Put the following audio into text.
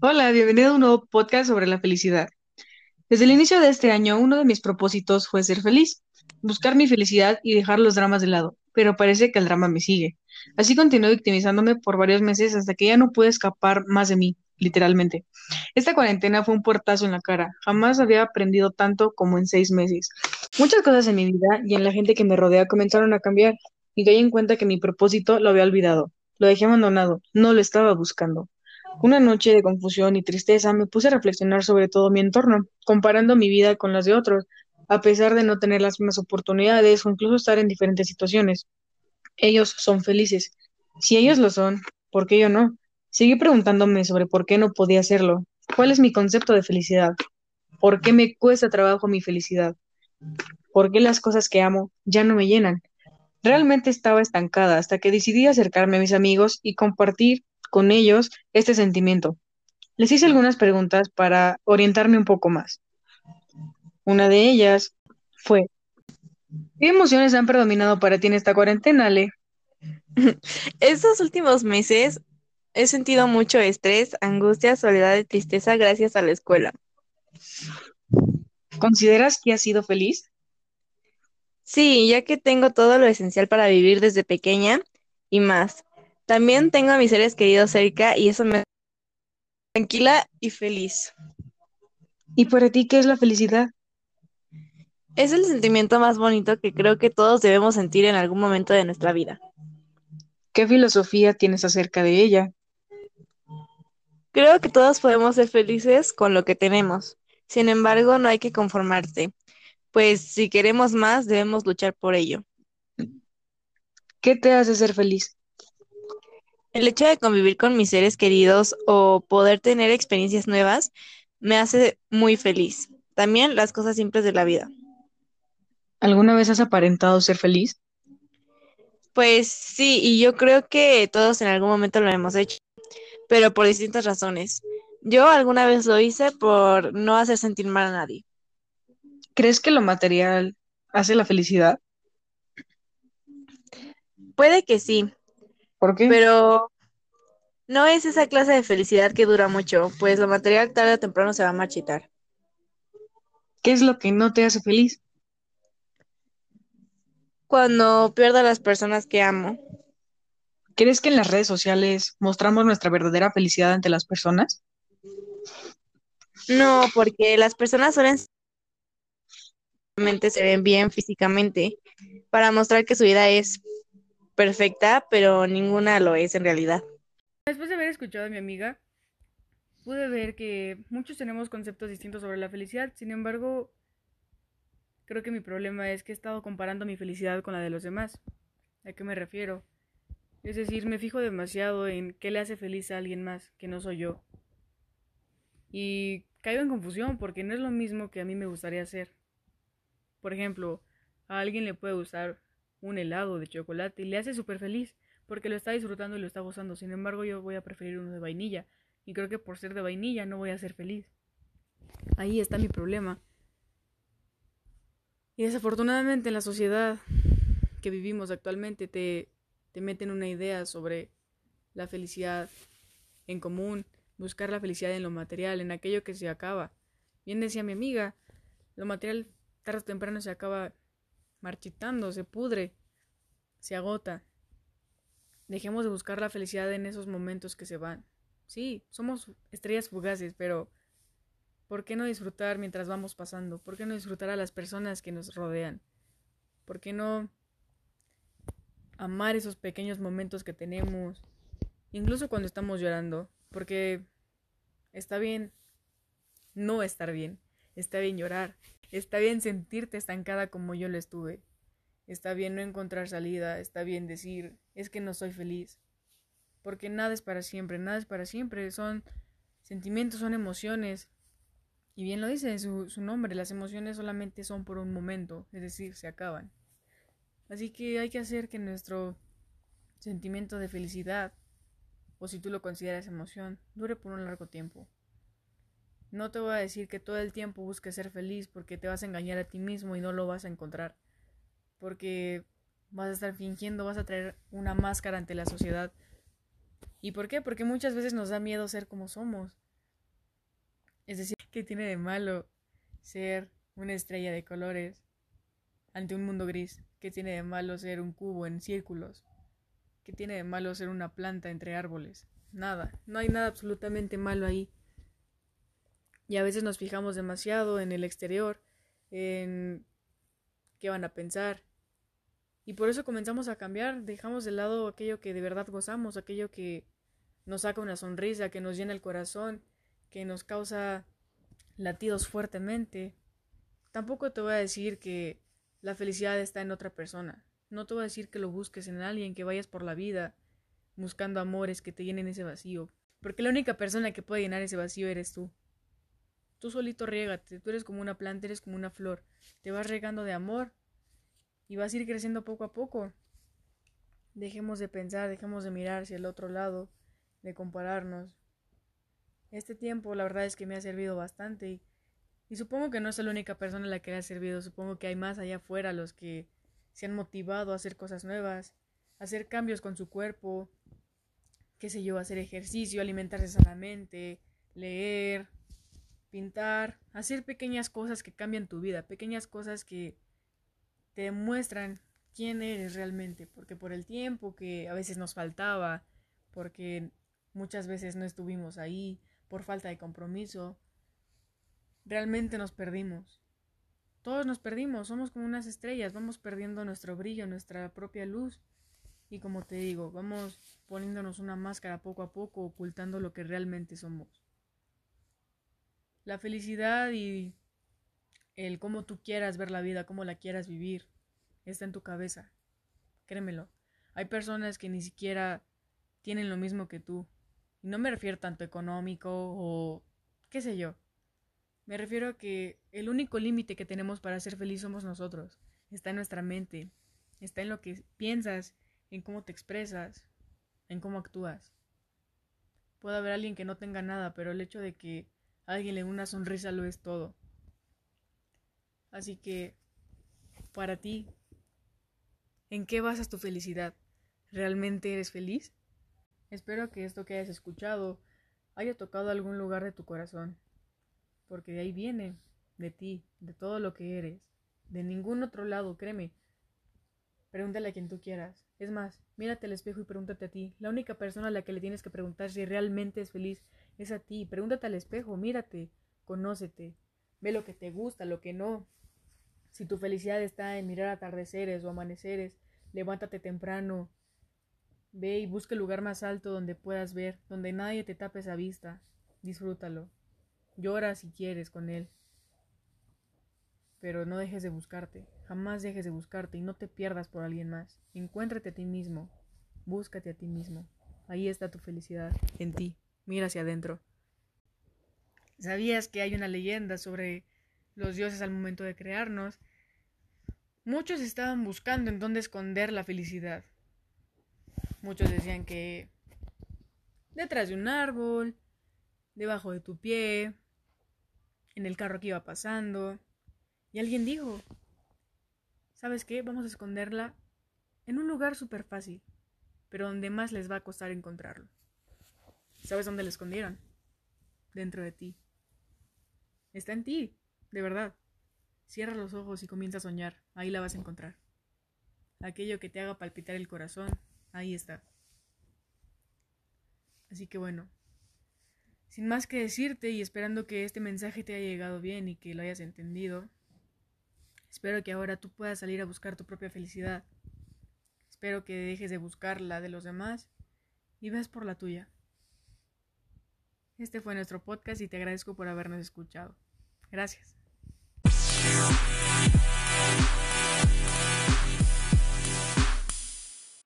Hola, bienvenido a un nuevo podcast sobre la felicidad. Desde el inicio de este año, uno de mis propósitos fue ser feliz, buscar mi felicidad y dejar los dramas de lado, pero parece que el drama me sigue. Así continué victimizándome por varios meses hasta que ya no pude escapar más de mí, literalmente. Esta cuarentena fue un puertazo en la cara. Jamás había aprendido tanto como en seis meses. Muchas cosas en mi vida y en la gente que me rodea comenzaron a cambiar y caí en cuenta que mi propósito lo había olvidado. Lo dejé abandonado, no lo estaba buscando. Una noche de confusión y tristeza me puse a reflexionar sobre todo mi entorno, comparando mi vida con las de otros, a pesar de no tener las mismas oportunidades o incluso estar en diferentes situaciones. Ellos son felices. Si ellos lo son, ¿por qué yo no? Seguí preguntándome sobre por qué no podía hacerlo. ¿Cuál es mi concepto de felicidad? ¿Por qué me cuesta trabajo mi felicidad? ¿Por qué las cosas que amo ya no me llenan? Realmente estaba estancada hasta que decidí acercarme a mis amigos y compartir con ellos este sentimiento. Les hice algunas preguntas para orientarme un poco más. Una de ellas fue, ¿qué emociones han predominado para ti en esta cuarentena, Ale? Estos últimos meses he sentido mucho estrés, angustia, soledad y tristeza gracias a la escuela. ¿Consideras que has sido feliz? Sí, ya que tengo todo lo esencial para vivir desde pequeña y más. También tengo a mis seres queridos cerca y eso me hace tranquila y feliz. ¿Y para ti qué es la felicidad? Es el sentimiento más bonito que creo que todos debemos sentir en algún momento de nuestra vida. ¿Qué filosofía tienes acerca de ella? Creo que todos podemos ser felices con lo que tenemos. Sin embargo, no hay que conformarse, pues si queremos más, debemos luchar por ello. ¿Qué te hace ser feliz? El hecho de convivir con mis seres queridos o poder tener experiencias nuevas me hace muy feliz. También las cosas simples de la vida. ¿Alguna vez has aparentado ser feliz? Pues sí, y yo creo que todos en algún momento lo hemos hecho, pero por distintas razones. Yo alguna vez lo hice por no hacer sentir mal a nadie. ¿Crees que lo material hace la felicidad? Puede que sí, ¿Por qué? pero no es esa clase de felicidad que dura mucho, pues lo material tarde o temprano se va a marchitar. ¿Qué es lo que no te hace feliz? Cuando pierdo a las personas que amo, ¿Crees que en las redes sociales mostramos nuestra verdadera felicidad ante las personas? no, porque las personas suelen se ven bien físicamente para mostrar que su vida es perfecta, pero ninguna lo es en realidad. Después de haber escuchado a mi amiga, pude ver que muchos tenemos conceptos distintos sobre la felicidad. Sin embargo, creo que mi problema es que he estado comparando mi felicidad con la de los demás. ¿A qué me refiero? Es decir, me fijo demasiado en qué le hace feliz a alguien más, que no soy yo. Y caigo en confusión porque no es lo mismo que a mí me gustaría hacer. Por ejemplo, a alguien le puede gustar un helado de chocolate y le hace súper feliz porque lo está disfrutando y lo está gozando. Sin embargo, yo voy a preferir uno de vainilla y creo que por ser de vainilla no voy a ser feliz. Ahí está mi problema. Y desafortunadamente en la sociedad que vivimos actualmente te, te meten una idea sobre la felicidad en común, buscar la felicidad en lo material, en aquello que se acaba. Bien decía mi amiga, lo material tarde o temprano se acaba marchitando, se pudre, se agota. Dejemos de buscar la felicidad en esos momentos que se van. Sí, somos estrellas fugaces, pero ¿por qué no disfrutar mientras vamos pasando? ¿Por qué no disfrutar a las personas que nos rodean? ¿Por qué no amar esos pequeños momentos que tenemos? Incluso cuando estamos llorando, porque está bien no estar bien, está bien llorar, está bien sentirte estancada como yo lo estuve, está bien no encontrar salida, está bien decir, es que no soy feliz, porque nada es para siempre, nada es para siempre, son sentimientos, son emociones, y bien lo dice su, su nombre, las emociones solamente son por un momento, es decir, se acaban. Así que hay que hacer que nuestro sentimiento de felicidad o si tú lo consideras emoción, dure por un largo tiempo. No te voy a decir que todo el tiempo busques ser feliz porque te vas a engañar a ti mismo y no lo vas a encontrar. Porque vas a estar fingiendo, vas a traer una máscara ante la sociedad. ¿Y por qué? Porque muchas veces nos da miedo ser como somos. Es decir, ¿qué tiene de malo ser una estrella de colores ante un mundo gris? ¿Qué tiene de malo ser un cubo en círculos? ¿Qué tiene de malo ser una planta entre árboles? Nada, no hay nada absolutamente malo ahí. Y a veces nos fijamos demasiado en el exterior, en qué van a pensar. Y por eso comenzamos a cambiar, dejamos de lado aquello que de verdad gozamos, aquello que nos saca una sonrisa, que nos llena el corazón, que nos causa latidos fuertemente. Tampoco te voy a decir que la felicidad está en otra persona. No te voy a decir que lo busques en alguien, que vayas por la vida buscando amores que te llenen ese vacío. Porque la única persona que puede llenar ese vacío eres tú. Tú solito riégate, tú eres como una planta, eres como una flor. Te vas regando de amor y vas a ir creciendo poco a poco. Dejemos de pensar, dejemos de mirar hacia el otro lado, de compararnos. Este tiempo la verdad es que me ha servido bastante y, supongo que no es la única persona a la que le ha servido, supongo que hay más allá afuera los que se han motivado a hacer cosas nuevas, a hacer cambios con su cuerpo, qué sé yo, hacer ejercicio, alimentarse sanamente, leer, pintar, hacer pequeñas cosas que cambian tu vida, pequeñas cosas que te demuestran quién eres realmente, porque por el tiempo que a veces nos faltaba, porque muchas veces no estuvimos ahí, por falta de compromiso, realmente nos perdimos. Todos nos perdimos, somos como unas estrellas, vamos perdiendo nuestro brillo, nuestra propia luz. Y como te digo, vamos poniéndonos una máscara poco a poco, ocultando lo que realmente somos. La felicidad y el cómo tú quieras ver la vida, cómo la quieras vivir, está en tu cabeza. Créemelo. Hay personas que ni siquiera tienen lo mismo que tú. Y no me refiero tanto económico o qué sé yo. Me refiero a que el único límite que tenemos para ser feliz somos nosotros. Está en nuestra mente. Está en lo que piensas, en cómo te expresas, en cómo actúas. Puede haber alguien que no tenga nada, pero el hecho de que alguien una sonrisa lo es todo. Así que, para ti, ¿en qué basas tu felicidad? ¿Realmente eres feliz? Espero que esto que hayas escuchado haya tocado algún lugar de tu corazón, porque de ahí viene, de ti, de todo lo que eres, de ningún otro lado, créeme. Pregúntale a quien tú quieras. Es más, mírate al espejo y pregúntate a ti. La única persona a la que le tienes que preguntar si realmente es feliz es a ti. Pregúntate al espejo, mírate, conócete, ve lo que te gusta, lo que no. Si tu felicidad está en mirar atardeceres o amaneceres, levántate temprano, ve y busca el lugar más alto donde puedas ver, donde nadie te tape esa vista. Disfrútalo. Llora si quieres con él. Pero no dejes de buscarte, jamás dejes de buscarte y no te pierdas por alguien más. Encuéntrate a ti mismo, búscate a ti mismo. Ahí está tu felicidad, en ti. Mira hacia adentro. ¿Sabías que hay una leyenda sobre los dioses al momento de crearnos? Muchos estaban buscando en dónde esconder la felicidad. Muchos decían que detrás de un árbol, debajo de tu pie, en el carro que iba pasando. Y alguien dijo, ¿sabes qué? Vamos a esconderla en un lugar súper fácil, pero donde más les va a costar encontrarlo. ¿Sabes dónde la escondieron? Dentro de ti. Está en ti, de verdad. Cierra los ojos y comienza a soñar. Ahí la vas a encontrar. Aquello que te haga palpitar el corazón, ahí está. Así que bueno, sin más que decirte y esperando que este mensaje te haya llegado bien y que lo hayas entendido, espero que ahora tú puedas salir a buscar tu propia felicidad. Espero que dejes de buscar la de los demás y veas por la tuya. Este fue nuestro podcast y te agradezco por habernos escuchado. Gracias.